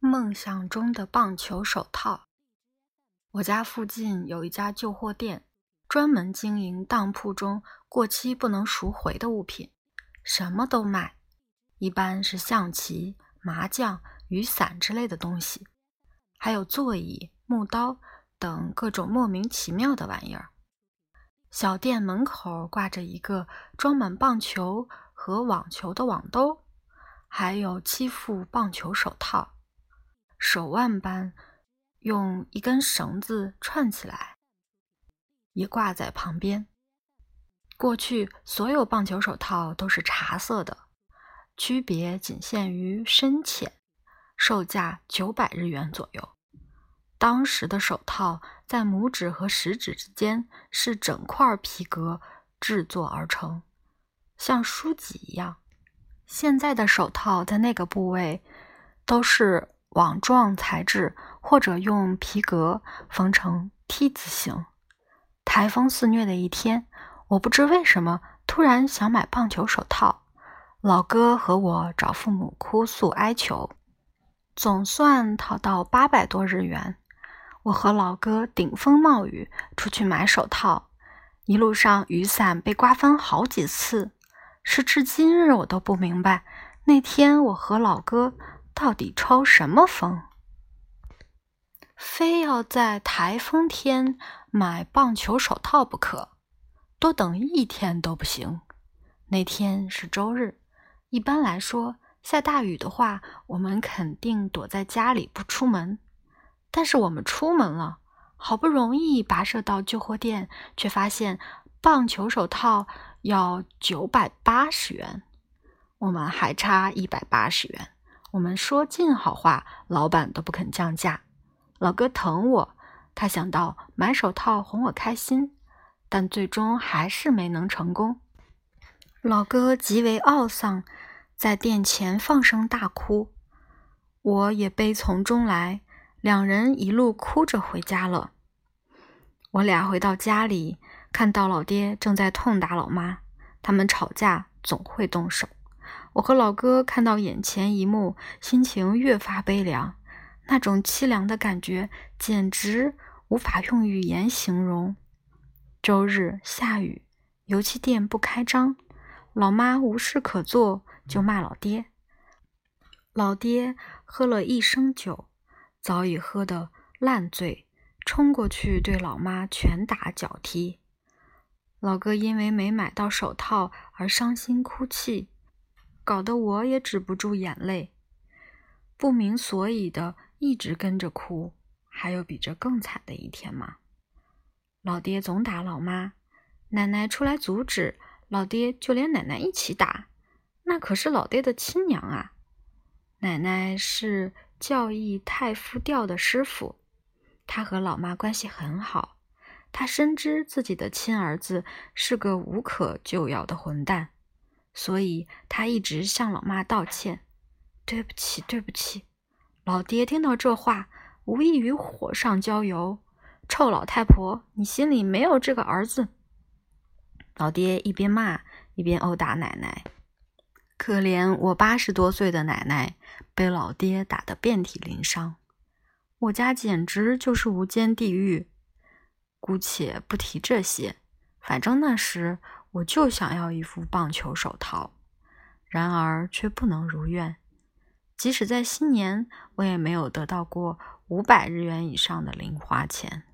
梦想中的棒球手套。我家附近有一家旧货店，专门经营当铺中过期不能赎回的物品，什么都卖。一般是象棋、麻将、雨伞之类的东西，还有座椅、木刀等各种莫名其妙的玩意儿。小店门口挂着一个装满棒球和网球的网兜，还有七副棒球手套。手腕般，用一根绳子串起来，也挂在旁边。过去所有棒球手套都是茶色的，区别仅限于深浅，售价九百日元左右。当时的手套在拇指和食指之间是整块皮革制作而成，像书籍一样。现在的手套在那个部位都是。网状材质，或者用皮革缝成 T 字形。台风肆虐的一天，我不知为什么突然想买棒球手套。老哥和我找父母哭诉哀求，总算讨到八百多日元。我和老哥顶风冒雨出去买手套，一路上雨伞被刮翻好几次。时至今日，我都不明白那天我和老哥。到底抽什么风？非要在台风天买棒球手套不可？多等一天都不行。那天是周日，一般来说，下大雨的话，我们肯定躲在家里不出门。但是我们出门了，好不容易跋涉到旧货店，却发现棒球手套要九百八十元，我们还差一百八十元。我们说尽好话，老板都不肯降价。老哥疼我，他想到买手套哄我开心，但最终还是没能成功。老哥极为懊丧，在店前放声大哭，我也悲从中来，两人一路哭着回家了。我俩回到家里，看到老爹正在痛打老妈，他们吵架总会动手。我和老哥看到眼前一幕，心情越发悲凉。那种凄凉的感觉简直无法用语言形容。周日下雨，油漆店不开张，老妈无事可做就骂老爹。老爹喝了一升酒，早已喝得烂醉，冲过去对老妈拳打脚踢。老哥因为没买到手套而伤心哭泣。搞得我也止不住眼泪，不明所以的一直跟着哭。还有比这更惨的一天吗？老爹总打老妈，奶奶出来阻止，老爹就连奶奶一起打。那可是老爹的亲娘啊！奶奶是教义太夫调的师傅，他和老妈关系很好。他深知自己的亲儿子是个无可救药的混蛋。所以他一直向老妈道歉：“对不起，对不起。”老爹听到这话，无异于火上浇油：“臭老太婆，你心里没有这个儿子！”老爹一边骂一边殴打奶奶。可怜我八十多岁的奶奶被老爹打得遍体鳞伤，我家简直就是无间地狱。姑且不提这些，反正那时。我就想要一副棒球手套，然而却不能如愿。即使在新年，我也没有得到过五百日元以上的零花钱。